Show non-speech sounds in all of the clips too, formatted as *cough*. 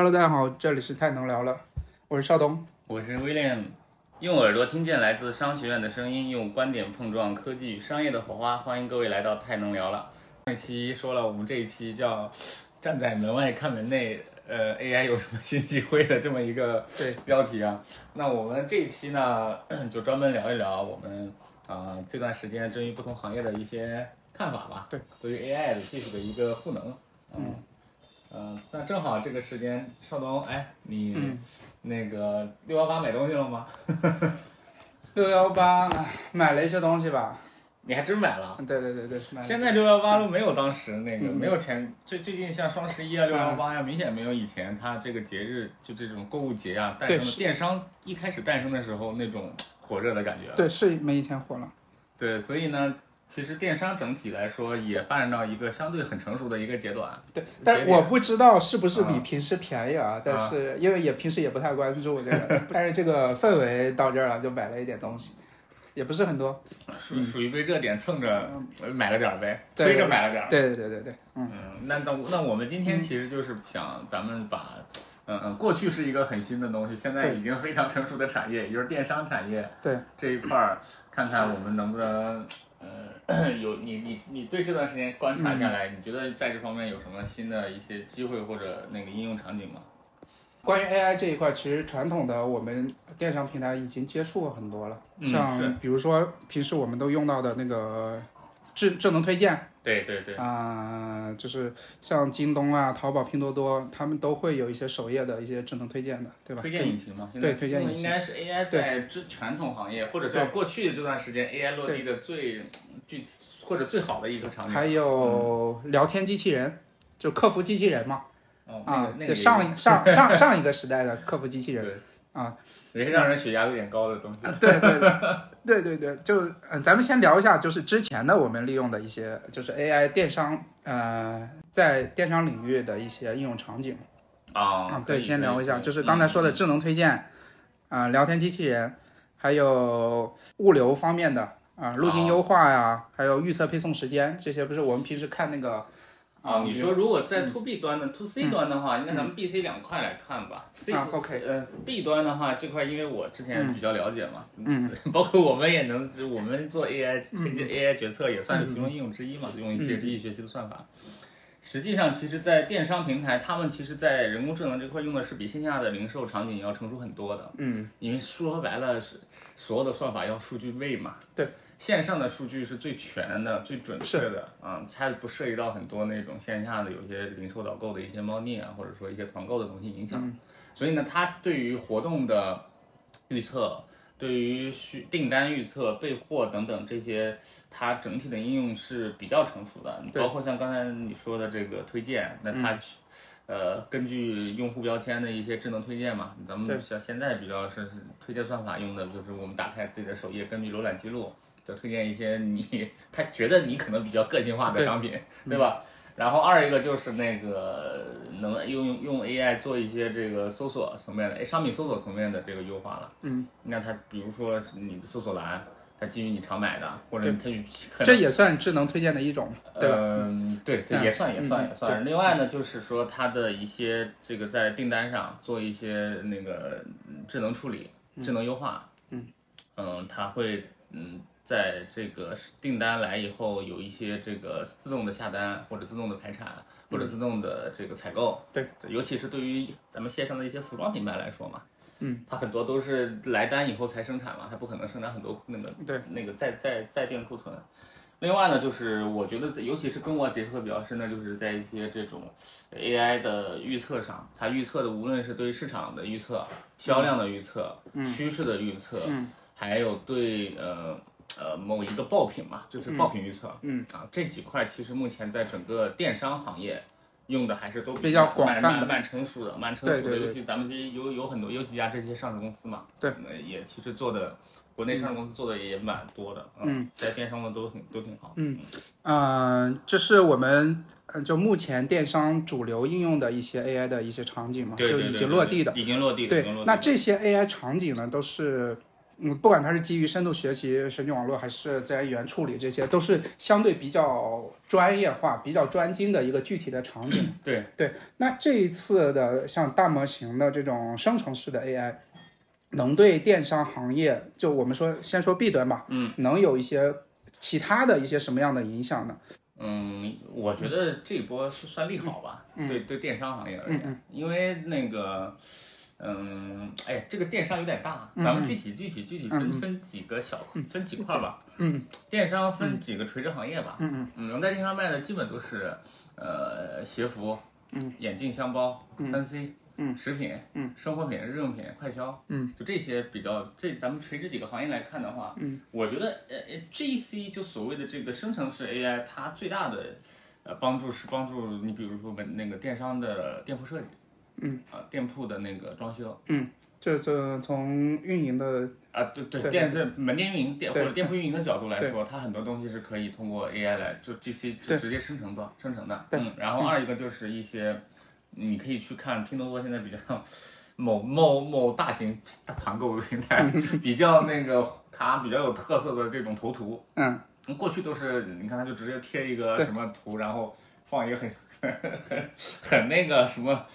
Hello，大家好，这里是太能聊了，我是邵东。我是 William，用耳朵听见来自商学院的声音，用观点碰撞科技与商业的火花。欢迎各位来到太能聊了。上一期说了，我们这一期叫站在门外看门内，呃，AI 有什么新机会的这么一个对标题啊。那我们这一期呢，就专门聊一聊我们啊、这段时间对于不同行业的一些看法吧。对，对于 AI 的技术的一个赋能。嗯。嗯、那正好这个时间，邵东，哎，你、嗯那个六幺八买东西了吗？*laughs* 六幺八买了一些东西吧？你还真买了？对对对对，买了现在六幺八都没有当时那个、嗯没有前最最近像双十一啊、六幺八呀，明显没有以前它这个节日就这种购物节啊诞生的电商一开始诞生的时候那种火热的感觉。对是没以前火了。对，所以呢，其实电商整体来说也发展到一个相对很成熟的一个阶段。对，但我不知道是不是比啊平时便宜啊？但是因为也平时也不太关注这个，*laughs* 但是这个氛围到这儿了，就买了一点东西，也不是很多。属属于被热点蹭着呃买了点儿呗，对推着买了点儿。对对对对对，嗯，嗯，那那那我们今天其实就是想咱们把，嗯嗯，过去是一个很新的东西，现在已经非常成熟的产业，也就是电商产业对这一块儿，看看我们能不能，呃，*clears throat* 有你你你对这段时间观察下来，你觉得在这方面有什么新的一些机会或者那个应用场景吗？关于 AI 这一块，其实传统的我们电商平台已经接触过很多了，嗯像比如说平时我们都用到的那个智智能推荐。对对对，啊、就是像京东啊、淘宝、拼多多，他们都会有一些首页的一些智能推荐的，对吧？推荐引擎嘛，对推荐引擎应该是 AI 在之传统行业或者在过去的这段时间 AI 落地的最具体或者最好的一个场景。还有聊天机器人，就客服机器人嘛，哦，那啊个，那个就上上上上一个时代的客服机器人，*laughs* 对啊，也是让人血压有点高的东西。对对对对对，就嗯、呃咱们先聊一下，就是之前的我们利用的一些，就是 AI 电商，呃，在电商领域的一些应用场景。啊啊，对，先聊一下，就是嗯刚才说的智能推荐，啊、聊天机器人，还有物流方面的啊、路径优化呀，还有预测配送时间，这些不是我们平时看那个啊，你说如果在嗯。to B 端的、to C 端的话，应该咱们 B、C 两块来看吧。C 啊，OK。呃 B 端的话，这块因为我之前比较了解嘛，嗯，包括我们也能，就我们做 AI 推嗯。荐 AI 决策也算是其中应用之一嘛，用一些机器学习的算法。实际上，其实，在电商平台，他们其实，在人工智能这块用的是比线下的零售场景要成熟很多的。嗯，因为说白了是所有的算法要数据位嘛。对，线上的数据是最全的、最准确的啊，它不涉及到很多那种线下的有些零售导购的一些猫腻啊，或者说一些团购的东西影响。所以呢，它对于活动的预测。对于需订单预测、备货等等这些，它整体的应用是比较成熟的。包括像刚才你说的这个推荐，那它呃，根据用户标签的一些智能推荐嘛，咱们像现在比较是是推荐算法用的，就是我们打开自己的首页，根据浏览记录，就推荐一些你他觉得你可能比较个性化的商品，对吧？然后二一个就是那个能用用 AI 做一些这个搜索层面的，哎，商品搜索层面的这个优化了。嗯，那它比如说你的搜索栏，它基于你常买的，或者它可能这也算智能推荐的一种，对吧？嗯，对，也算也算嗯也算。另外呢，就是说它的一些这个在订单上做一些那个嗯智能处理、智能优化。嗯嗯，它会嗯在这个订单来以后有一些这个自动的下单或者自动的排产或者自动的这个采购。对，尤其是对于咱们线上的一些服装品牌来说嘛。嗯，它很多都是来单以后才生产嘛，它不可能生产很多那个对那个在在在定库存。另外呢，就是我觉得，尤其是跟我结合比较深的，就是在一些这种 AI 的预测上，它预测的无论是对市场的预测、销量的预测、趋势的预测，还有对呃呃某一个爆品嘛，就是爆品预测，嗯。啊这几块其实目前在整个电商行业。用的还是都比较广蛮泛的。蛮蛮成熟的，蛮成熟的。对对对。尤其咱们这些有有很多有几家这些上市公司嘛，对。呃，也其实做的国内上市公司做的也蛮多的，嗯，在电商的都挺都挺好，嗯，嗯、这是我们呃就目前电商主流应用的一些 AI 的一些场景嘛，对对对就已经落地的。已经落地的，已经对落，地那这些 AI 场景呢，都是嗯，不管它是基于深度学习、神经网络还是自然语言处理，这些都是相对比较专业化、比较专精的一个具体的场景。*clears throat* 对对，那这一次的像大模型的这种生成式的 AI，能对电商行业，就我们说先说弊端吧，嗯，能有一些其他的一些什么样的影响呢？嗯，我觉得这一波是算利好吧，对对电商行业而言，因为那个。嗯，哎，这个电商有点大，咱们具体具体具体分分几个小分几块吧。嗯，电商分几个垂直行业吧。嗯嗯，能在电商卖的基本都是，呃，鞋服、嗯，眼镜、箱包、三 C、嗯，食品、嗯，生活品、日用品、快消，嗯，就这些比较这咱们垂直几个行业来看的话，嗯，我觉得呃呃，GC 就所谓的这个生成式 AI，它最大的呃帮助是帮助你，比如说本那个电商的店铺设计。嗯啊，店铺的那个装修，嗯，就是从运营的啊，对对，店这门店运营店或者店铺运营的角度来说，它很多东西是可以通过 AI 来就 GC 就直接生成的生成的。嗯，然后二一个就是一些，你可以去看拼多多现在比较某某某大型团购平台 *laughs* 比较那个它比较有特色的这种头图，嗯，过去都是你看它就直接贴一个什么图，然后放一个很 *laughs* 很很那个什么。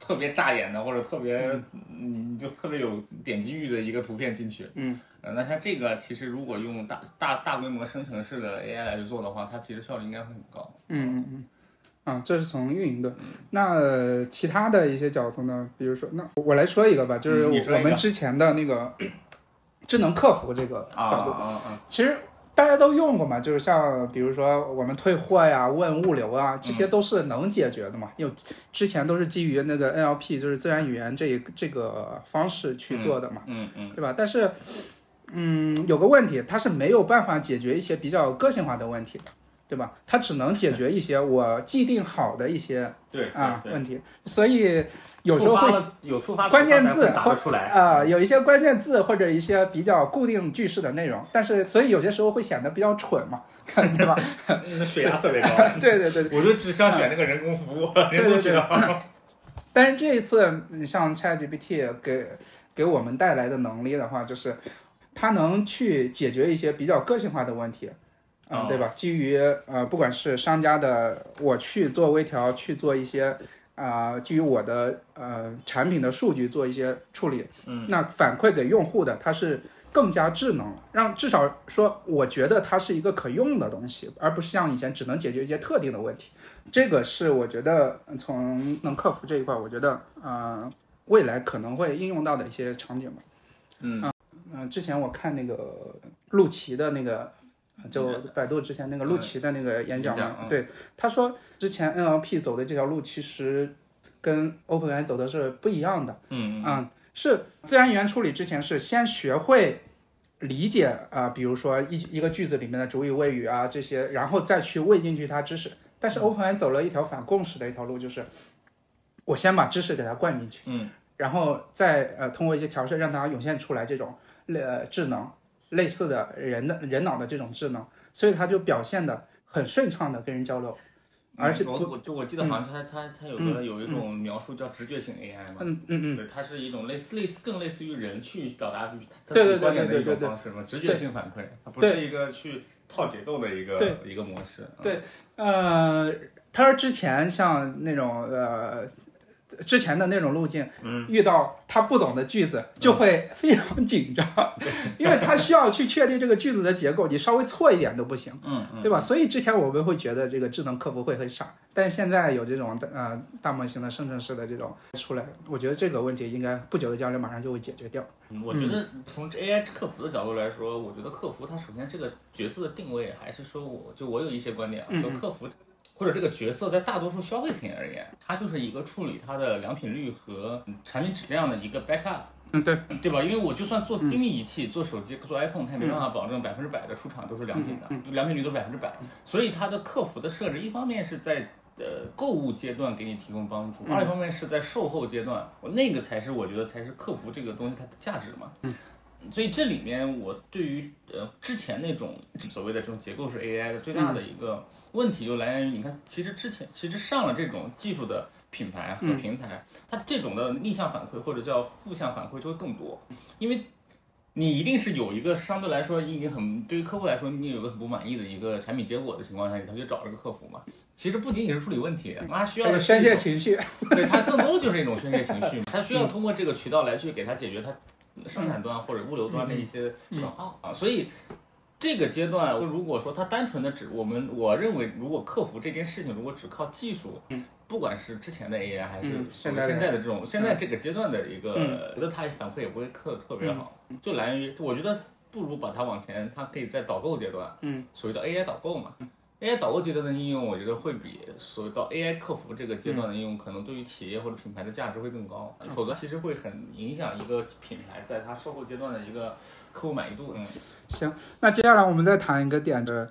特别扎眼的，或者特别你你就特别有点击欲的一个图片进去，嗯，呃，那像这个其实如果用大大大规模生成式的 AI 来去做的话，它其实效率应该会很高。嗯嗯嗯，啊，这是从运营的。那其他的一些角度呢？比如说，那我来说一个吧，就是我们之前的那个 *coughs* 智能客服这个角度，其实。大家都用过嘛，就是像比如说我们退货呀、问物流啊，这些都是能解决的嘛。因为之前都是基于那个 NLP，就是自然语言这这个方式去做的嘛，嗯嗯，对吧？但是，嗯，有个问题，它是没有办法解决一些比较个性化的问题的。对吧？它只能解决一些我既定好的一些对啊问题，所以有时候会有触发关键字出来啊，有一些关键字或者一些比较固定句式的内容，但是所以有些时候会显得比较蠢嘛，对吧？水压特别高。*laughs* 对对对，我就只想选那个人工服务，人工智能。但是这一次，你像 ChatGPT 给给我们带来的能力的话，就是它能去解决一些比较个性化的问题。嗯，对吧？基于呃，不管是商家的，我去做微调，去做一些啊，基于我的呃产品的数据做一些处理，嗯，那反馈给用户的，它是更加智能，让至少说，我觉得它是一个可用的东西，而不是像以前只能解决一些特定的问题。这个是我觉得从能客服这一块，我觉得呃未来可能会应用到的一些场景吧。嗯嗯，之前我看那个陆琪的那个。就百度之前那个陆琪的那个演讲嘛，对他说，之前 NLP 走的这条路其实跟 OpenAI 走的是不一样的。嗯嗯，是自然语言处理之前是先学会理解啊，比如说一一个句子里面的主语谓语啊这些，然后再去喂进去它知识。但是 OpenAI 走了一条反共识的一条路，就是我先把知识给它灌进去，嗯，然后再呃通过一些调试让它涌现出来这种呃智能。类似的人的人脑的这种智能，所以他就表现的很顺畅的跟人交流，而且我我就我记得好像他他他有个有一种描述叫直觉型 AI 嘛，嗯嗯嗯，对，它是一种类似类似更类似于人去表达他自己观点的一种方式嘛，直觉性反馈，它不是一个去套结构的一个一个模式。对，呃，他说之前像那种呃。之前的那种路径，嗯，遇到他不懂的句子就会非常紧张，*laughs* *laughs* 因为他需要去确定这个句子的结构，你稍微错一点都不行，嗯，对吧？所以之前我们会觉得这个智能客服会很傻，但是现在有这种呃大模型的生成式的这种出来，我觉得这个问题应该不久的将来马上就会解决掉。我觉得从 AI 客服的角度来说，我觉得客服他首先这个角色的定位还是说，我就我有一些观点啊，就客服。或者这个角色在大多数消费品而言，它就是一个处理它的良品率和产品质量的一个 backup。嗯，对，对吧？因为我就算做精密仪器，做手机，做 iPhone，它也没办法保证百分之百的出厂都是良品的，良品率都是百分之百。所以它的客服的设置，一方面是在呃购物阶段给你提供帮助，二一方面是在售后阶段，我那个才是我觉得才是客服这个东西它的价值嘛。嗯。所以这里面我对于呃之前那种所谓的这种结构式 AI 的最大的一个。问题就来源于，你看，其实之前其实上了这种技术的品牌和平台，它这种的逆向反馈或者叫负向反馈就会更多，因为你一定是有一个相对来说已经很对于客户来说，你有个很不满意的一个产品结果的情况下，你才去找这个客服嘛。其实不仅仅是处理问题，他需要的宣泄情绪，对他更多就是一种宣泄情绪，他需要通过这个渠道来去给他解决他生产端或者物流端的一些损耗啊。所以这个阶段，如果说它单纯的只我们我认为，如果客服这件事情如果只靠技术。不管是之前的 AI 还是现在的这种，现在这个阶段的一个，我觉得它反馈也不会特特别好，就来源于我觉得不如把它往前，它可以在导购阶段，嗯，所谓的 AI 导购嘛，AI 导购阶段的应用，我觉得会比所谓到 AI 客服这个阶段的应用，可能对于企业或者品牌的价值会更高，否则其实会很影响一个品牌在它售后阶段的一个客户满意度。嗯，行，那接下来我们再谈一个点，的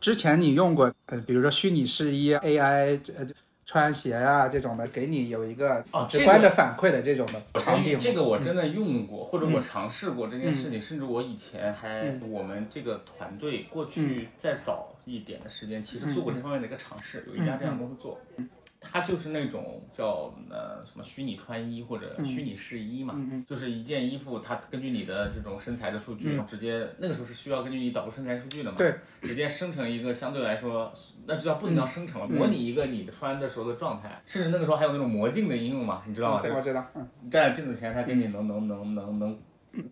之前你用过，呃，比如说虚拟试衣 AI，呃。穿鞋啊，这种的，给你有一个直观的反馈的这种的场景。这个我真的用过，或者我尝试过这件事情，甚至我以前还我们这个团队过去再早一点的时间，其实做过这方面的一个尝试，有一家这样的公司做。它就是那种叫呃什么虚拟穿衣或者虚拟试衣嘛，就是一件衣服，它根据你的这种身材的数据，直接那个时候是需要根据你导入身材数据的嘛，对，直接生成一个相对来说，那就叫不能叫生成了，模拟一个你的穿的时候的状态，甚至那个时候还有那种魔镜的应用嘛，你知道吗？对，我知道。你站在镜子前，它给你能能能能能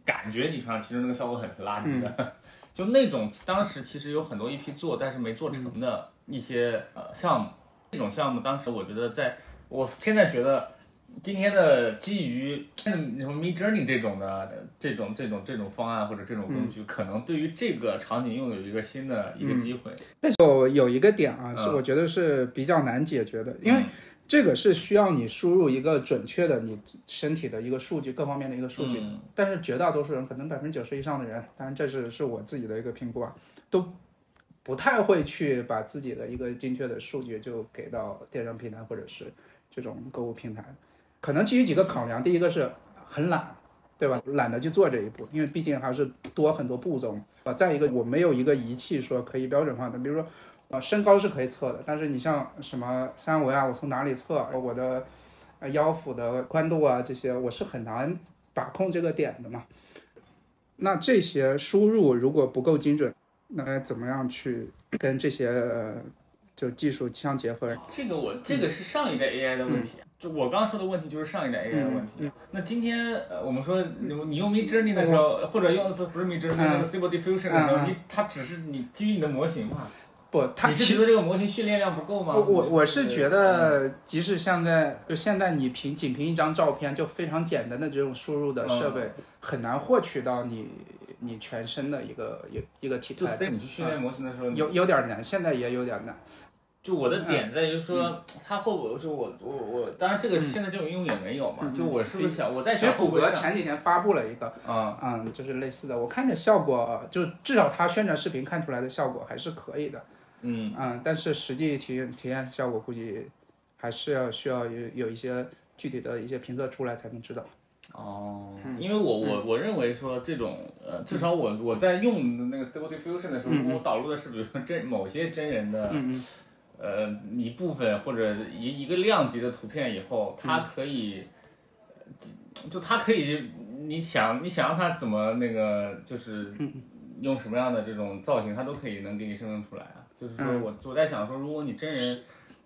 感觉你穿上，其实那个效果很垃圾的，*laughs* 就那种当时其实有很多一批做但是没做成的一些呃项目。这种项目，当时我觉得，在我现在觉得，今天的基于什么 Mid Journey 这种的这种这种这种方案或者这种工具，可能对于这个场景又有一个新的一个机会。但是有有一个点啊，是我觉得是比较难解决的，因为这个是需要你输入一个准确的你身体的一个数据，各方面的一个数据。但是绝大多数人，可能百分之九十以上的人，当然这是是我自己的一个评估啊，都。不太会去把自己的一个精确的数据就给到电商平台或者是这种购物平台，可能基于几个考量，第一个是很懒，对吧？懒得去做这一步，因为毕竟还是多很多步骤啊。再一个，我没有一个仪器说可以标准化的，比如说，呃，身高是可以测的，但是你像什么三围啊，我从哪里测？我的腰腹的宽度啊，这些我是很难把控这个点的嘛。那这些输入如果不够精准。那该怎么样去跟这些就技术相结合？这个我这个是上一代 AI 的问题，就我刚说的问题就是上一代 AI 的问题。那今天呃，我们说你你用 Mid Journey 的时候，或者用不不是 Mid Journey，那个 Stable Diffusion 的时候，你它只是你基于你的模型嘛？不，你是觉得这个模型训练量不够吗？我我是觉得，即使现在就现在你凭仅凭一张照片就非常简单的这种输入的设备，很难获取到你。你全身的一个一一个体态，你去训练模型的时候，有有点难，现在也有点难。就我的点在于说，它会不会说我我我，当然这个现在这种应用也没有嘛。就我是不是想我在想，其实谷歌前几天发布了一个，嗯嗯，就是类似的，我看着效果，就至少它宣传视频看出来的效果还是可以的。嗯嗯，但是实际体验体验效果估计还是要需要有有一些具体的一些评测出来才能知道。哦，因为我我我认为说这种呃，至少我我在用那个 Stable Diffusion 的时候，我导入的是比如说真某些真人的呃一部分或者一一个量级的图片以后，它可以就它可以你想你想让它怎么那个就是用什么样的这种造型，它都可以能给你生成出来啊。就是说我我在想说，如果你真人，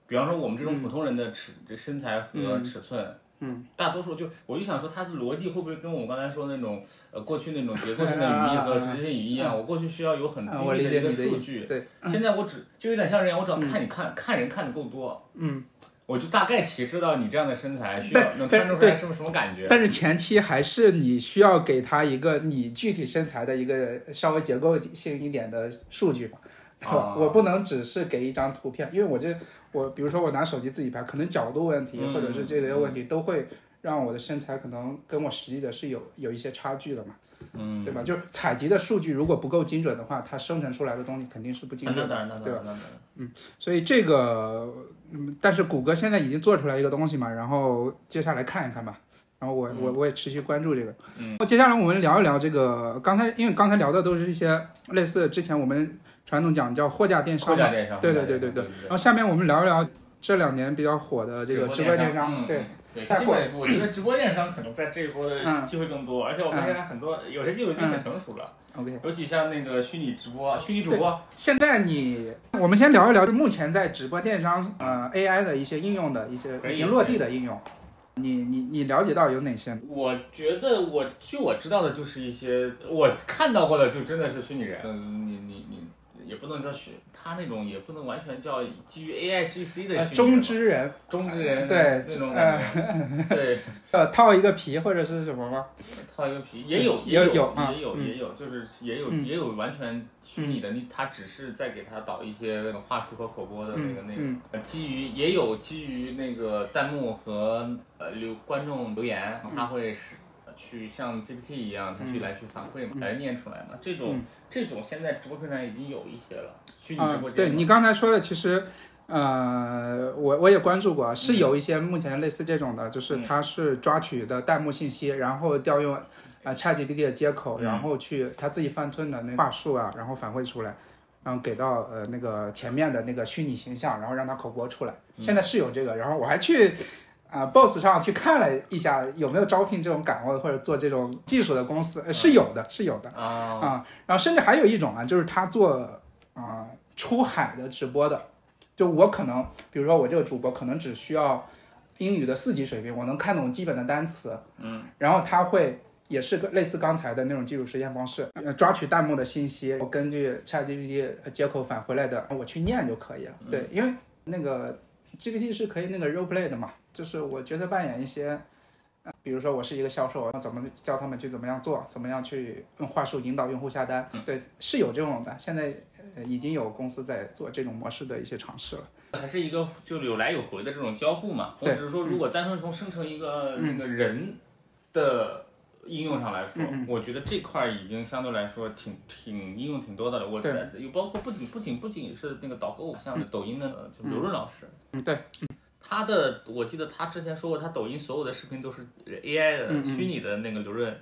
比方说我们这种普通人的尺这身材和尺寸。嗯，大多数就我就想说，它的逻辑会不会跟我们刚才说那种呃过去那种结构性的语 *laughs* 义和直接性语义一样？我过去需要有很精密的一个数据，对，现在我只就有点像这样，我只要看你看看人看的够多，嗯，我就大概其知道你这样的身材需要能穿出来是不是什么感觉。但是前期还是你需要给他一个你具体身材的一个稍微结构性一点的数据吧，*laughs* 我不能只是给一张图片，因为我这。我比如说我拿手机自己拍，可能角度问题或者是这些问题都会让我的身材可能跟我实际的是有有一些差距的嘛，嗯，对吧？就是采集的数据如果不够精准的话，它生成出来的东西肯定是不精准的，对吧？嗯，所以这个，嗯，但是谷歌现在已经做出来一个东西嘛，然后接下来看一看吧，然后我我我也持续关注这个，嗯，接下来我们聊一聊这个，刚才因为刚才聊的都是一些类似之前我们。传统讲叫货架电商货架电商，对对对对对。然后下面我们聊一聊这两年比较火的这个直播电商，对对，现在我觉得 *clears throat* 直播电商可能在这一波的机会更多，而且我们现在很多有些技术已经很成熟了。OK，尤其像那个虚拟直播、虚拟主播。现在你，我们先聊一聊目前在直播电商呃 AI 的一些应用的一些已经落地的应用。你你你了解到有哪些？我觉得我据我知道的就是一些我看到过的，就真的是虚拟人。嗯，你你你。也不能叫虚，他那种也不能完全叫基于 A I G C 的中之人，中之人对那种感觉，对，*laughs* 呃，套一个皮或者是什么吗？套一个皮也有也有也有也有，就是也有也有完全虚拟的，你他只是在给他导一些那种话术和口播的那个内容，基于也有基于那个弹幕和呃留观众留言，他会使。去像 GPT 一样，他去来去反馈嘛，来念出来嘛。这种这种现在直播平台已经有一些了，虚拟直播间。对你刚才说的，其实，呃，我我也关注过，是有一些目前类似这种的，就是它是抓取的弹幕信息，然后调用啊 ChatGPT 的接口，然后去他自己翻吞的那话术啊，然后反馈出来，然后给到呃那个前面的那个虚拟形象，然后让它口播出来。现在是有这个，然后我还去。啊，Boss 上去看了一下有没有招聘这种岗位或者做这种技术的公司，是有的，是有的啊啊。然后甚至还有一种啊，就是他做啊出海的直播的，就我可能，比如说我这个主播可能只需要英语的四级水平，我能看懂基本的单词，嗯，然后他会也是个类似刚才的那种技术实现方式，抓取弹幕的信息，我根据 ChatGPT 接口返回来的，我去念就可以了。对，因为那个 GPT 是可以那个 role play 的嘛。就是我觉得扮演一些，比如说我是一个销售，怎么教他们去怎么样做，怎么样去用话术引导用户下单。对，是有这种的，现在已经有公司在做这种模式的一些尝试了。还是一个就有来有回的这种交互嘛。对。只是说，如果单纯从生成一个那个人的应用上来说，我觉得这块已经相对来说挺挺应用挺多的了。我在有包括不仅不仅不仅是那个导购，像抖音的就刘润老师。嗯，对。他的，我记得他之前说过，他抖音所有的视频都是 AI 的虚拟的那个刘润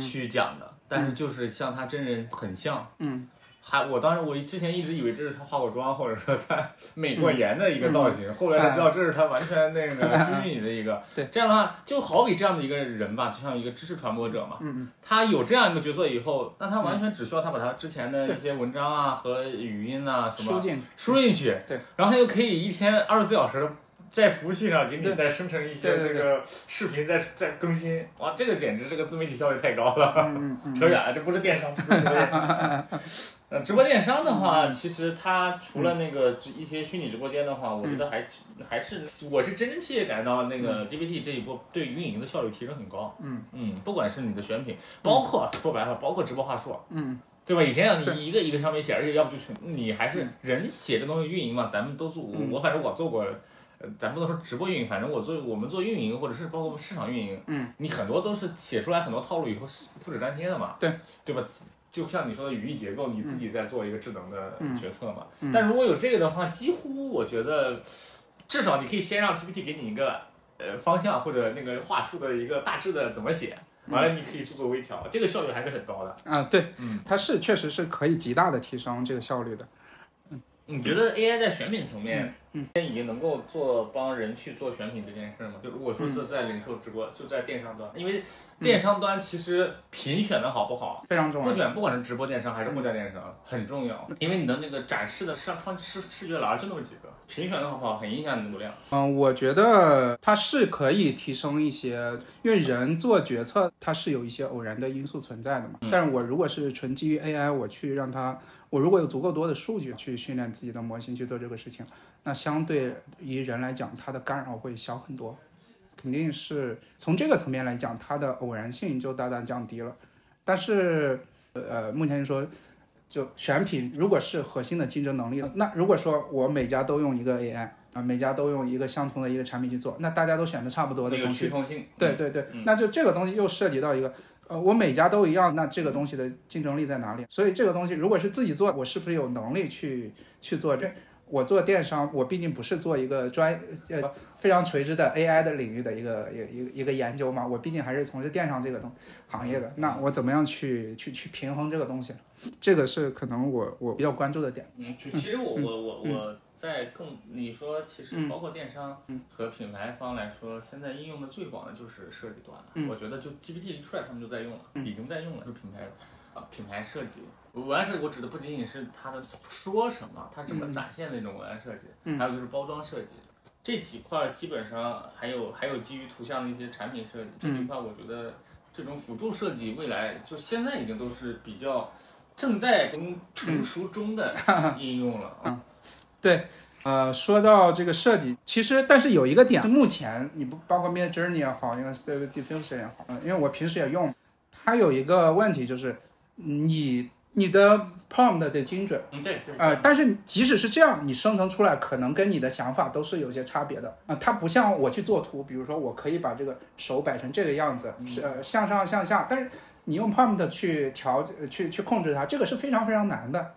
去讲的，但是就是像他真人很像。嗯，还我当时我之前一直以为这是他化过妆或者说他美过颜的一个造型，后来才知道这是他完全那个 *laughs* 虚拟的一个。对，这样的话就好比这样的一个人吧，就像一个知识传播者嘛。嗯嗯。他有这样一个角色以后，那他完全只需要他把他之前的一些文章啊和语音啊什么输进去输进去，对，然后他就可以一天二十四小时。在服务器上给你再生成一些这个视频，再再更新，哇，这个简直这个自媒体效率太高了。扯远了，这不是电商。*laughs* 呃，直播电商的话，其实它除了那个一些虚拟直播间的话，我觉得还还是我是真真切切感到那个 GPT 这一波对运营的效率提升很高。嗯。嗯，不管是你的选品，包括说白了，包括直播话术，嗯，对吧？以前你一个一个上面写，而且要不就全你还是人写这东西运营嘛，咱们都做，我反正我做过。咱不能说直播运营，反正我做我们做运营，或者是包括市场运营，嗯，你很多都是写出来很多套路以后复制粘贴的嘛，对，对吧？就像你说的语义结构，你自己在做一个智能的决策嘛。但如果有这个的话，几乎我觉得，至少你可以先让 GPT 给你一个呃方向或者那个话术的一个大致的怎么写，完了你可以做做微调，这个效率还是很高的。啊，对，嗯，它是确实是可以极大的提升这个效率的。嗯你觉得 AI 在选品层面，现在已经能够做帮人去做选品这件事吗？就如果说这在零售直播，就在电商端，因为电商端其实品选的好不好非常重要。不选，不管是直播电商还是货架电商，很重要，因为你的那个展示的上窗视视觉栏就那么几个，品选的好不好很影响你的流量。嗯，我觉得它是可以提升一些，因为人做决策它是有一些偶然的因素存在的嘛。但是我如果是纯基于 AI，我去让它。我如果有足够多的数据去训练自己的模型去做这个事情，那相对于人来讲，它的干扰会小很多，肯定是从这个层面来讲，它的偶然性就大大降低了。但是，呃，目前说，就选品如果是核心的竞争能力，那如果说我每家都用一个 AI 啊，每家都用一个相同的一个产品去做，那大家都选的差不多的东西，对对对，那就这个东西又涉及到一个。呃，我每家都一样，那这个东西的竞争力在哪里？所以这个东西如果是自己做，我是不是有能力去去做这？我做电商，我毕竟不是做一个专呃非常垂直的 AI 的领域的一个一一一个研究嘛，我毕竟还是从事电商这个东行业的。那我怎么样去去去平衡这个东西？这个是可能我我比较关注的点。嗯，其实我我我我在更你说，其实包括电商和品牌方来说，现在应用的最广的就是设计端了。我觉得就 GPT 一出来，他们就在用了，已经在用了，就品牌啊品牌设计。文案设计，我指的不仅仅是它的说什么，它怎么展现那种文案设计，还有就是包装设计，这几块基本上还有还有基于图像的一些产品设计，这一块我觉得这种辅助设计未来就现在已经都是比较正在成成熟中的 *laughs* 应用了。啊。对，呃，说到这个设计，其实但是有一个点，目前你不包括 Mid Journey 也好，因为 Stable Diffusion 也好，因为我平时也用，它有一个问题就是你。你的 prompt 得精准，嗯对对，呃，但是即使是这样，你生成出来可能跟你的想法都是有些差别的啊。它不像我去做图，比如说我可以把这个手摆成这个样子，是呃向上向下，但是你用 prompt 去调去去控制它，这个是非常非常难的。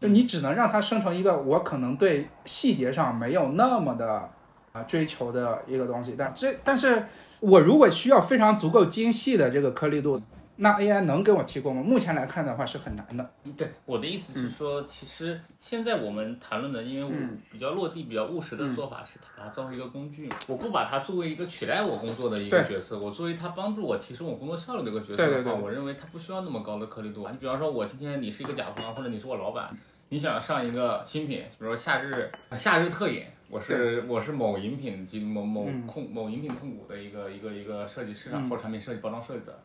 就你只能让它生成一个我可能对细节上没有那么的啊追求的一个东西，但这但是我如果需要非常足够精细的这个颗粒度。那 AI 能给我提供吗？目前来看的话是很难的。对，我的意思是说，其实现在我们谈论的，因为我比较落地、比较务实的做法是把它作为一个工具，我不把它作为一个取代我工作的一个角色，我作为它帮助我提升我工作效率的一个角色的话，我认为它不需要那么高的颗粒度。你比方说，我今天你是一个甲方，或者你是我老板，你想上一个新品，比如说夏日夏日特饮，我是我是某饮品及某某控某饮品控股的一个一个一个设计师啊，或产品设计包装设计的。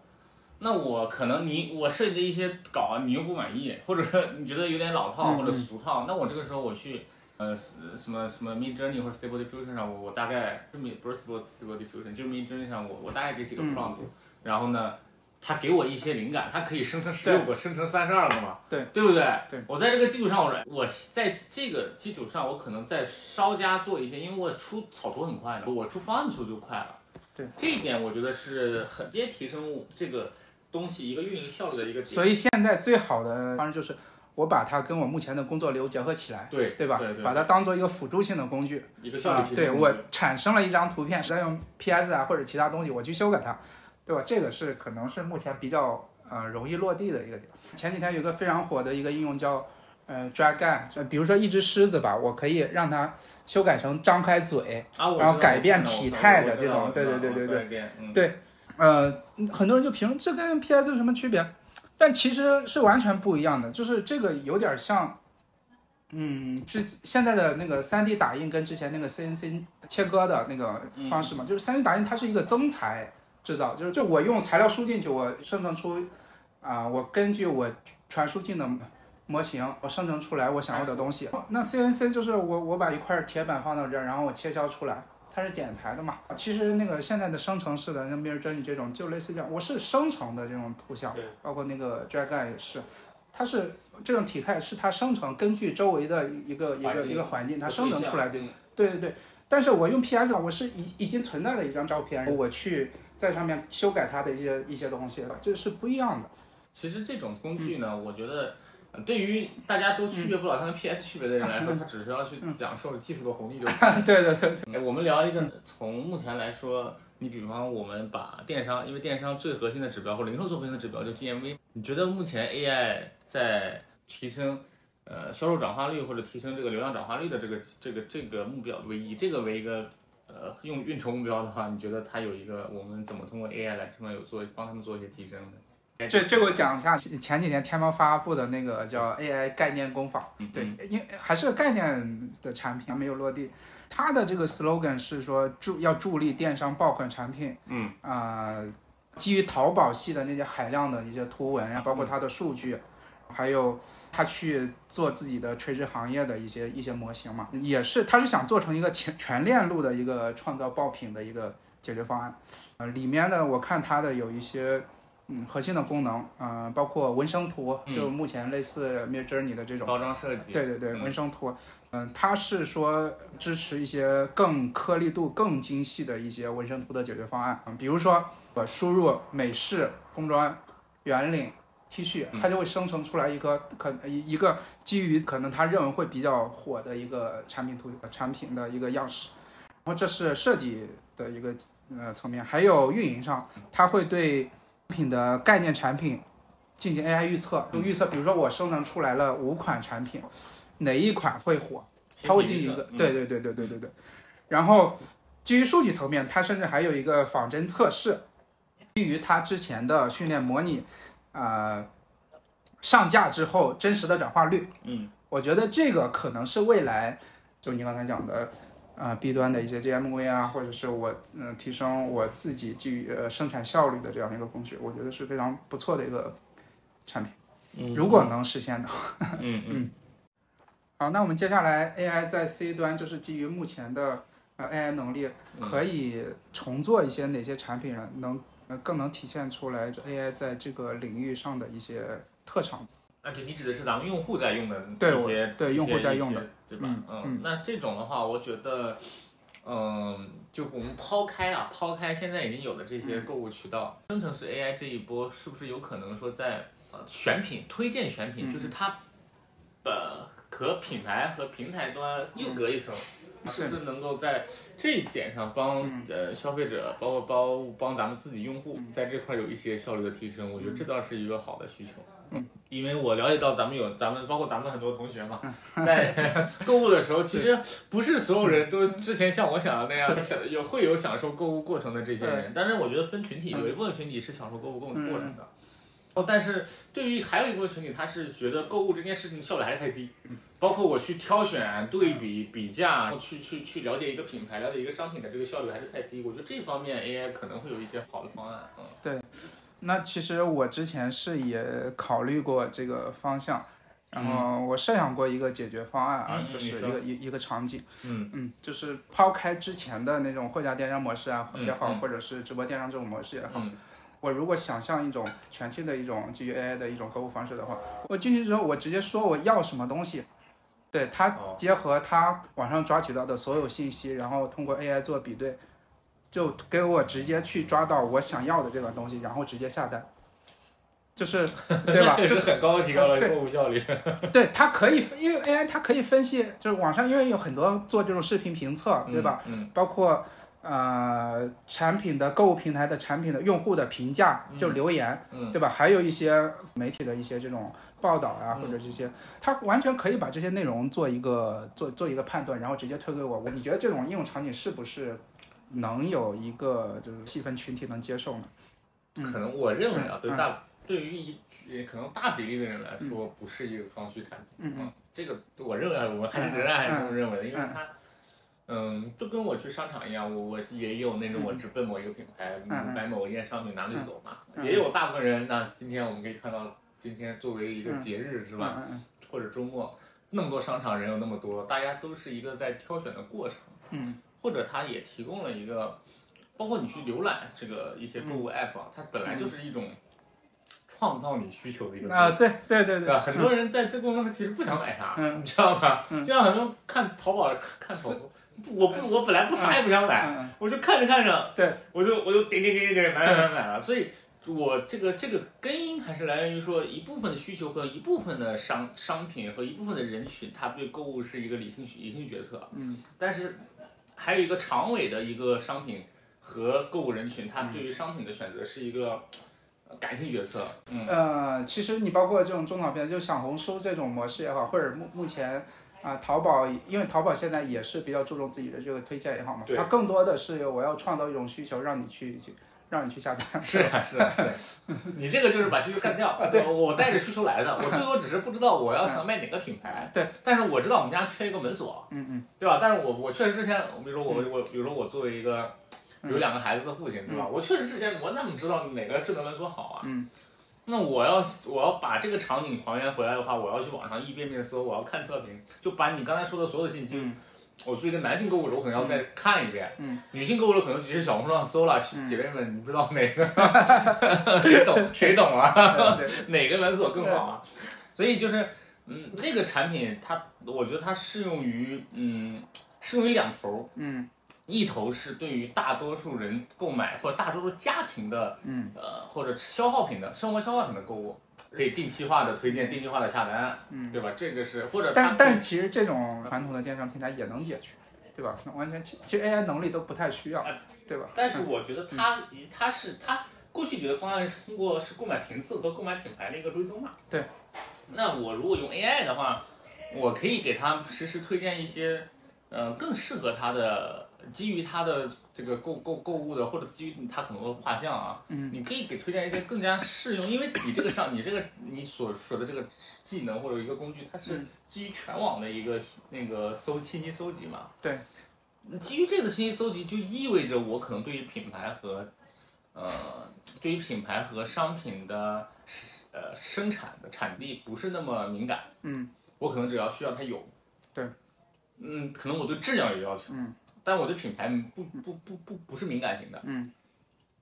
那我可能你我设计的一些稿啊，你又不满意，或者说你觉得有点老套或者俗套，那我这个时候我去呃什么什么 Mid Journey 或者 Stable Diffusion 上，我我大概不是 Stable Stable Diffusion，就是 Mid Journey 上我我大概给几个 prompt，然后呢，他给我一些灵感，它可以生成十六个，生成三十二个嘛，对对不对？对，我在这个基础上，我我在这个基础上，我可能再稍加做一些，因为我出草图很快的，我出方案的速度就快了。对，这一点我觉得是很直接提升这个。东西一个运营效率的一个，所以现在最好的方式就是我把它跟我目前的工作流结合起来，对对吧？把它当做一个辅助性的工具，一个效率对我产生了一张图片，是在用 PS 啊或者其他东西我去修改它，对吧？这个是可能是目前比较呃容易落地的一个点。前几天有个非常火的一个应用叫呃 Dragon，就比如说一只狮子吧，我可以让它修改成张开嘴，然后改变体态的这种，对对对对对对。呃，很多人就评论这跟 PS 有什么区别？但其实是完全不一样的，就是这个有点像，嗯，之现在的那个 3D 打印跟之前那个 CNC 切割的那个方式嘛，就是 3D 打印它是一个增材制造，就是就我用材料输进去，我生成出，啊，我根据我传输进的模型，我生成出来我想要的东西。那 CNC 就是我我把一块铁板放到这儿，然后我切削出来。它是剪裁的嘛？其实那个现在的生成式的，像 Midjourney 这种，就类似这样，我是生成的这种图像，包括那个 Dragon 也是，它是这种体态是它生成，根据周围的一个一个一个环境，它生成出来的。对对对。但是我用 PS，我是已已经存在的一张照片，我去在上面修改它的一些一些东西，这是不一样的。其实这种工具呢，我觉得。对于大家都区别不了它跟 PS 区别的人来说，他只需要去讲授技术的红利就 *laughs* 行。对对对。我们聊一个，从目前来说，你比方我们把电商，因为电商最核心的指标或零售最核心的指标就 GMV，你觉得目前 AI 在提升呃销售转化率或者提升这个流量转化率的这个这个这个目标为以这个为一个呃用运筹目标的话，你觉得它有一个我们怎么通过 AI 来这么有做帮他们做一些提升的？这这我讲一下，前几年天猫发布的那个叫 AI 概念工坊，对，因还是概念的产品还没有落地。它的这个 slogan 是说助要助力电商爆款产品，嗯啊，基于淘宝系的那些海量的一些图文啊，包括它的数据，还有它去做自己的垂直行业的一些一些模型嘛，也是它是想做成一个全全链路的一个创造爆品的一个解决方案。呃，里面呢，我看它的有一些。嗯，核心的功能，嗯，包括纹身图，就目前类似 Mid Journey 的这种包装设计，对对对，纹身图，嗯，它是说支持一些更颗粒度更精细的一些纹身图的解决方案，嗯，比如说我输入美式工装圆领 T 恤，它就会生成出来一个可一一个基于可能他认为会比较火的一个产品图产品的一个样式。然后这是设计的一个呃层面，还有运营上，它会对品的概念产品进行 AI 预测，就预测，比如说我生成出来了五款产品，哪一款会火，它会进行一个对对对对对对对。然后基于数据层面，它甚至还有一个仿真测试，基于它之前的训练模拟，呃，上架之后真实的转化率。嗯，我觉得这个可能是未来，就你刚才讲的。啊，B 端的一些 GMV 啊，或者是我嗯提升我自己基于呃生产效率的这样一个工具，我觉得是非常不错的一个产品。嗯，如果能实现的话。嗯 *laughs* 嗯。好，那我们接下来 AI 在 C 端就是基于目前的呃 AI 能力，可以重做一些哪些产品，能更能体现出来 AI 在这个领域上的一些特长。那就你指的是咱们用户在用的一些对用户在用的，对吧？嗯，那这种的话，我觉得，嗯，就我们抛开啊，抛开现在已经有的这些购物渠道，生成式 AI 这一波是不是有可能说在呃选品推荐选品，就是它的和品牌和平台端又隔一层，是不是能够在这一点上帮呃消费者，包括帮帮咱们自己用户在这块有一些效率的提升？我觉得这倒是一个好的需求。嗯，因为我了解到咱们有咱们包括咱们很多同学嘛，*laughs* 在 *laughs* 购物的时候，其实不是所有人都之前像我想的那样 *laughs* 享有会有享受购物过程的这些人。但是我觉得分群体，有一部分群体是享受购物过过程的。哦，但是对于还有一部分群体，他是觉得购物这件事情效率还是太低。包括我去挑选、对比、比价，去去去了解一个品牌、了解一个商品的这个效率还是太低。我觉得这方面 AI 可能会有一些好的方案。嗯，对。那其实我之前是也考虑过这个方向，然后我设想过一个解决方案啊，就是一个一一个场景，嗯嗯，就是抛开之前的那种货架电商模式啊也好，或者是直播电商这种模式也好，我如果想象一种全新的一种基于 AI 的一种购物方式的话，我进去之后我直接说我要什么东西，对它结合它网上抓取到的所有信息，然后通过 AI 做比对。就给我直接去抓到我想要的这个东西，然后直接下单，就是 *laughs* 对吧？就是很高的提高了购物效率。对，它可以，因为 AI 它可以分析，就是网上因为有很多做这种视频评测，对吧？嗯。包括呃产品的购物平台的产品的用户的评价，就留言，对吧？还有一些媒体的一些这种报道啊，或者这些，他完全可以把这些内容做一个做做一个判断，然后直接推给我。我你觉得这种应用场景是不是？能有一个就是细分群体能接受呢？可能我认为啊，对大对于一可能大比例的人来说，不是一个刚需产品。嗯，这个我认为我还是仍然还是这么认为的，因为它，嗯，就跟我去商场一样，我我也有那种我只奔某一个品牌买某一件商品拿就走嘛。也有大部分人，那今天我们可以看到，今天作为一个节日是吧？或者周末，那么多商场人有那么多，大家都是一个在挑选的过程。嗯。或者它也提供了一个，包括你去浏览这个一些购物 app 啊，它本来就是一种创造你需求的一个啊，对对对对，很多人在这过程中其实不想买啥，你知道吧？就像很多看淘宝看淘宝，我不我本来不啥也不想买，我就看着看着，对，我就我就点点点点点买买买买了，所以。我这个这个根因还是来源于说一部分的需求和一部分的商商品和一部分的人群，他对购物是一个理性理性决策，嗯，但是。还有一个长尾的一个商品和购物人群，他对于商品的选择是一个感性决策。呃，其实你包括这种中长篇，就小红书这种模式也好，或者目目前啊淘宝，因为淘宝现在也是比较注重自己的这个推荐也好嘛，它更多的是我要创造一种需求，让你去去。让你去下单是啊是啊，*laughs* 你这个就是把需求干掉。对，我带着需求来的，*laughs* 我最多只是不知道我要想卖哪个品牌。对，但是我知道我们家缺一个门锁。嗯嗯，对吧？但是我我确实之前，比如说我我比如说我作为一个有两个孩子的父亲，对吧？我确实之前我怎么知道哪个智能门锁好啊？嗯，那我要我要把这个场景还原回来的话，我要去网上一遍遍搜，我要看测评，就把你刚才说的所有信息。我作为一个男性购物者，我可能要再看一遍。嗯，女性购物者可能直接小红书上搜了。姐妹们，你不知道哪个？*laughs* 谁懂？谁懂啊？哪个门锁更好啊？所以就是，嗯，这个产品它，我觉得它适用于，嗯，适用于两头。嗯，一头是对于大多数人购买或者大多数家庭的，嗯，呃，或者消耗品的生活消耗品的购物，可以定期化的推荐，定期化的下单，嗯，对吧？这个是或者，但但是其实这种传统的电商平台也能解决，对吧？完全其其实 AI 能力都不太需要，对吧？但是我觉得它它是它过去解决方案是通过是购买频次和购买品牌的一个追踪嘛？对。那我如果用 AI 的话，我可以给他实时推荐一些，嗯，更适合他的。基于他的这个购购购物的，或者基于他可能的画像啊，嗯，你可以给推荐一些更加适用，因为你这个上，你这个你所说的这个技能或者一个工具，它是基于全网的一个那个搜信息搜集嘛，对，基于这个信息搜集，就意味着我可能对于品牌和，呃，对于品牌和商品的呃生产的产地不是那么敏感，嗯，我可能只要需要它有，对，嗯，可能我对质量有要求，嗯。但我对品牌不不不不不是敏感型的，嗯，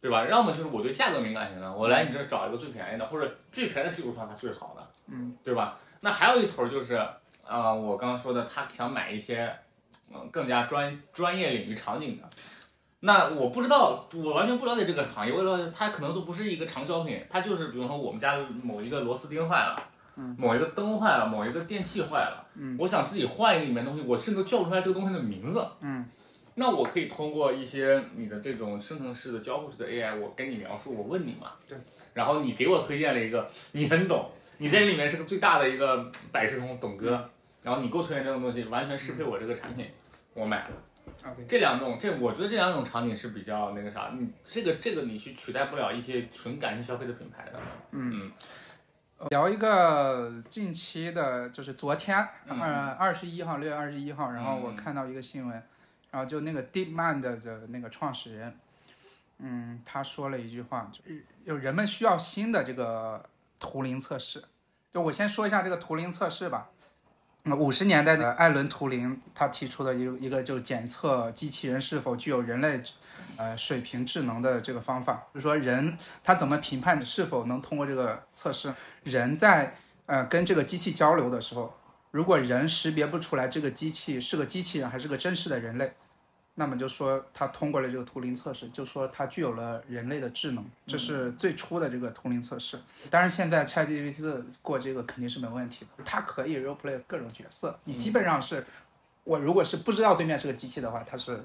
对吧？要么就是我对价格敏感型的，我来你这找一个最便宜的，或者最便宜的基础上它最好的，嗯，对吧？那还有一头就是啊，我刚刚说的，他想买一些嗯更加专专业领域场景的，那我不知道，我完全不了解这个行业，为了解它可能都不是一个长销品，它就是比如说我们家某一个螺丝钉坏了，嗯，某一个灯坏了，某一个电器坏了，嗯，我想自己换一个里面东西，我甚至叫不出来这个东西的名字，嗯。那我可以通过一些你的这种生成式的交互式的 AI，我跟你描述，我问你嘛，对，然后你给我推荐了一个，你很懂，你在里面是个最大的一个百事通懂哥，然后你给我推荐这种东西，完全适配我这个产品，我买了。OK，这两种，这我觉得这两种场景是比较那个啥，你这个这个你去取代不了一些纯感性消费的品牌的。嗯嗯，聊一个近期的，就是昨天二二十一号，六月二十一号，然后我看到一个新闻。然后就那个 DeepMind 的那个创始人，嗯，他说了一句话，就有人们需要新的这个图灵测试。就我先说一下这个图灵测试吧。五十年代的艾伦图灵他提出的一个一个就是检测机器人是否具有人类呃水平智能的这个方法，就说人他怎么评判是否能通过这个测试？人在呃跟这个机器交流的时候。如果人识别不出来这个机器是个机器人还是个真实的人类，那么就说他通过了这个图灵测试，就说它具有了人类的智能。这是最初的这个图灵测试。当然，现在 ChatGPT 过这个肯定是没问题的，它可以 role play 各种角色。你基本上是，我如果是不知道对面是个机器的话，它是，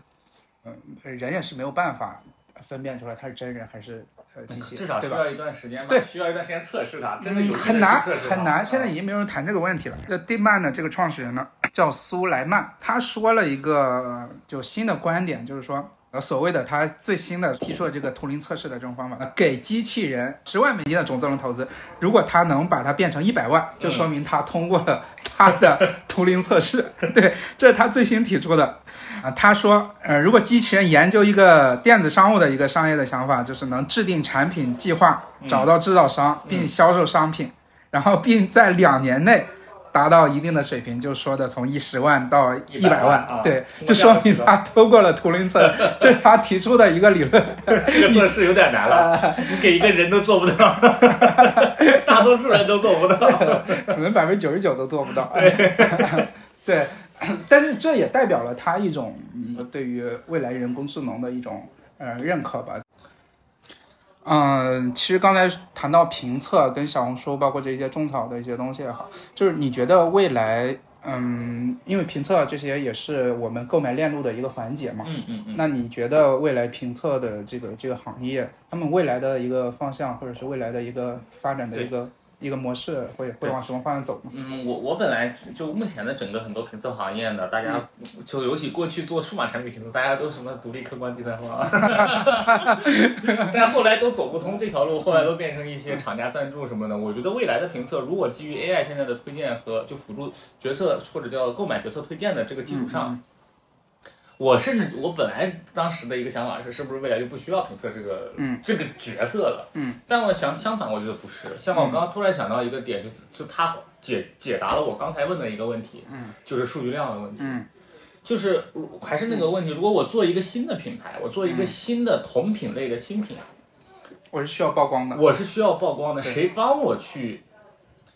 嗯，人也是没有办法分辨出来他是真人还是。至少需要一段时间吧。对，需要一段时间测试它，真的有很难很难。现在已经没有人谈这个问题了。那 DeepMind 的这个创始人呢，叫苏莱曼，他说了一个就新的观点，就是说，呃，所谓的他最新的提出了这个图灵测试的这种方法，给机器人十万美金的种子轮投资，如果他能把它变成一百万，就说明他通过了他的图灵测试。对，这是他最新提出的。啊，他说，呃，如果机器人研究一个电子商务的一个商业的想法，就是能制定产品计划，找到制造商并销售商品，然后并在两年内达到一定的水平，就说的从一十万到一百万，对，就说明他通过了图灵测，这是他提出的一个理论。*laughs* 这个测试有点难了，你给一个人都做不到，*laughs* 大多数人都做不到，*laughs* 可能百分之九十九都做不到。对。但是这也代表了他一种对于未来人工智能的一种呃认可吧。嗯，其实刚才谈到评测跟小红书，包括这些种草的一些东西也好，就是你觉得未来，嗯，因为评测这些也是我们购买链路的一个环节嘛。嗯嗯嗯。那你觉得未来评测的这个这个行业，他们未来的一个方向，或者是未来的一个发展的一个？一个模式会会往什么方向走呢？嗯，我我本来就目前的整个很多评测行业呢，大家就尤其过去做数码产品评测，大家都什么独立、客观、第三方，但后来都走不通这条路，后来都变成一些厂家赞助什么的。我觉得未来的评测，如果基于 AI 现在的推荐和就辅助决策或者叫购买决策推荐的这个基础上。我甚至我本来当时的一个想法是，是不是未来就不需要评测这个这个角色了？嗯，但我想相反，我觉得不是。相反，我刚刚突然想到一个点，就就他解解答了我刚才问的一个问题，嗯，就是数据量的问题，嗯，就是还是那个问题，如果我做一个新的品牌，我做一个新的同品类的新品，我是需要曝光的，我是需要曝光的，谁帮我去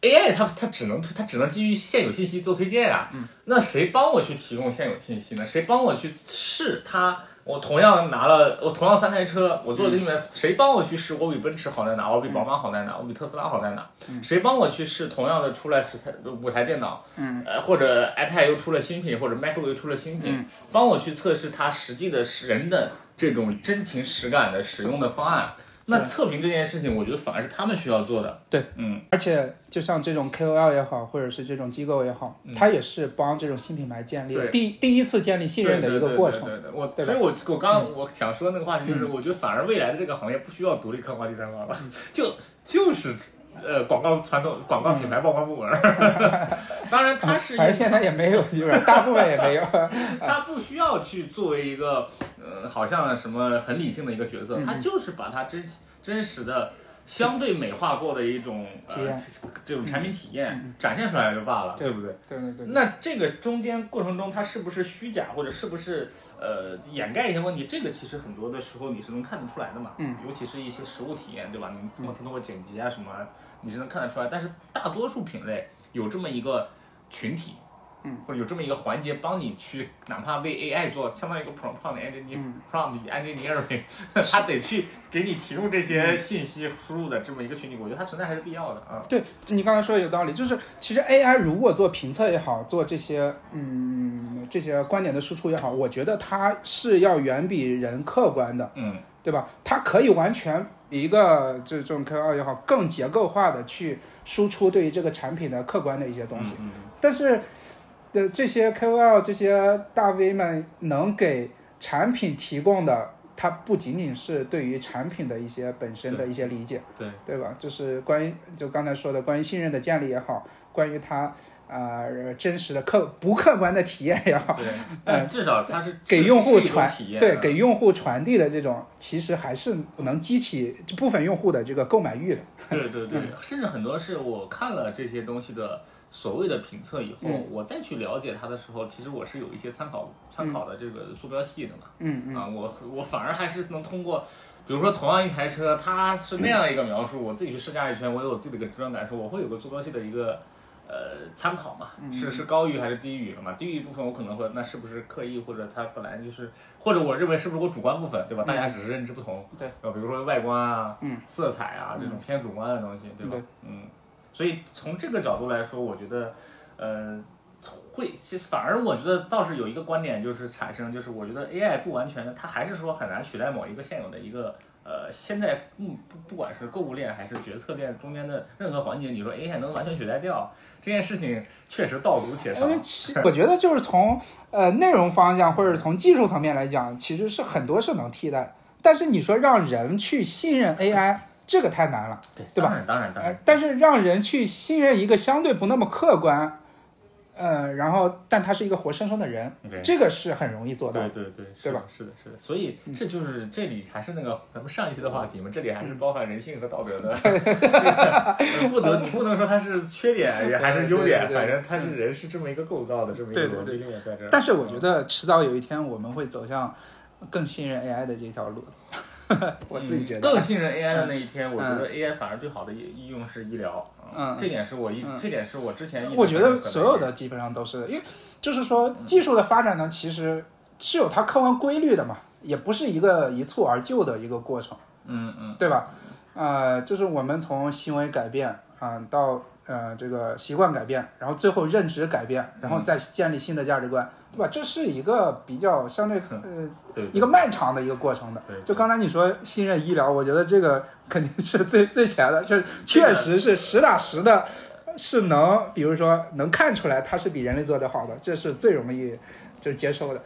AI 它它只能它只能基于现有信息做推荐呀。那谁帮我去提供现有信息呢？谁帮我去试它？我同样拿了，我同样三台车，我做的里面谁帮我去试？我比奔驰好在哪？我比宝马好在哪？我比特斯拉好在哪？谁帮我去试？同样的出来十台五台电脑，呃，或者 iPad 又出了新品，或者 MacBook 又出了新品，帮我去测试它实际的人的这种真情实感的使用的方案。*laughs* 那测评这件事情，我觉得反而是他们需要做的。对，嗯，而且就像这种 KOL 也好，或者是这种机构也好，它也是帮这种新品牌建立第第一次建立信任的一个过程。对对对，我所以，我我刚我想说那个话题就是，我觉得反而未来的这个行业不需要独立客观第三方了，*laughs* 就就是。呃，广告传统广告品牌曝光部门，*laughs* 当然它是，反正现在也没有，基本上大部分也没有。*laughs* 它不需要去作为一个呃，好像什么很理性的一个角色，它就是把它真真实的。相对美化过的一种体验，这种产品体验展现出来就罢了，对不对？对对对。那这个中间过程中，它是不是虚假，或者是不是呃掩盖一些问题？这个其实很多的时候你是能看得出来的嘛。嗯。尤其是一些实物体验，对吧？你通过通过剪辑啊什么，你是能看得出来。但是大多数品类有这么一个群体。嗯，或者有这么一个环节帮你去，哪怕为 AI 做，相当于一个 prompt engineering，prompt engineering，*laughs* 他得去给你提供这些信息输入的这么一个群体，我觉得它存在还是必要的啊。对你刚才说的有道理，就是其实 AI 如果做评测也好，做这些嗯这些观点的输出也好，我觉得它是要远比人客观的，嗯，对吧？它可以完全比一个这种 KOL 也好更结构化的去输出对于这个产品的客观的一些东西，但是。的这些 KOL 这些大 V 们能给产品提供的，它不仅仅是对于产品的一些本身的一些理解，对对吧？就是关于就刚才说的关于信任的建立也好，关于它啊真实的客不客观的体验也好，对，但至少它是给用户传对给用户传递的这种，其实还是能激起部分用户的这个购买欲的。对对对，甚至很多是我看了这些东西的。所谓的评测以后，我再去了解它的时候，其实我是有一些参考参考的这个坐标系的嘛。嗯嗯。啊，我我反而还是能通过，比如说同样一台车，它是那样一个描述，我自己去试驾一圈，我有我自己的一个直观感受，我会有个坐标系的一个呃参考嘛。是是高于还是低于了嘛？低于部分我可能会那是不是刻意或者它本来就是，或者我认为是不是我主观部分，对吧？大家只是认知不同。对。啊，比如说外观啊，色彩啊这种偏主观的东西，对吧？嗯。所以从这个角度来说，我觉得，呃，会，其实反而我觉得倒是有一个观点就是产生，就是我觉得 AI 不完全，它还是说很难取代某一个现有的一个，呃，现在不不不管是购物链还是决策链中间的任何环节，你说 AI 能完全取代掉这件事情，确实道阻且长。*laughs* 我觉得就是从呃内容方向或者从技术层面来讲，其实是很多是能替代，但是你说让人去信任 AI。这个太难了，对对吧？当然当然当然。但是让人去信任一个相对不那么客观，呃，然后但他是一个活生生的人，这个是很容易做到。对对对，对吧？是的，是的。所以这就是这里还是那个咱们上一期的话题嘛，这里还是包含人性和道德的。*laughs* 不能你不能说它是缺点，也还是优点，反正它是人是这么一个构造的，这么一个逻辑链在这儿。但是我觉得迟早有一天我们会走向更信任 AI 的这条路。*laughs* 我自己觉得更信任 AI 的那一天，我觉得 AI 反而最好的应用是医疗。嗯，这点是我一，这点是我之前。我觉得所有的基本上都是，因为就是说技术的发展呢，其实是有它客观规律的嘛，也不是一个一蹴而就的一个过程。嗯嗯，对吧？呃，就是我们从行为改变啊到。呃，这个习惯改变，然后最后认知改变，然后再建立新的价值观，对吧？这是一个比较相对呃一个漫长的一个过程的。就刚才你说信任医疗，我觉得这个肯定是最最前的，就是确实是实打实的，是能比如说能看出来它是比人类做的好的，这是最容易。就是接受的，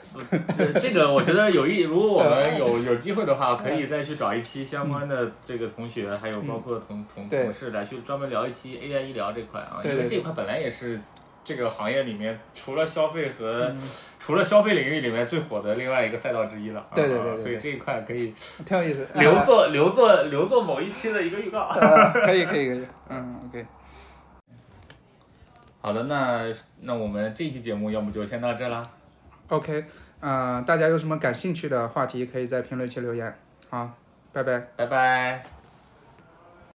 这个我觉得有一，如果我们 *laughs* 有有机会的话，可以再去找一期相关的这个同学，还有包括同同同事来去专门聊一期 AI 医疗这块啊，因为这块本来也是这个行业里面除了消费和除了消费领域里面最火的另外一个赛道之一了。对对对，所以这一块可以挺有意思，留作 *laughs* 留作留作某一期的一个预告。*laughs* 可以可以可以，嗯，OK。好的，那那我们这期节目要不就先到这啦。OK，嗯，大家有什么感兴趣的话题，可以在评论区留言。好，拜拜，拜拜。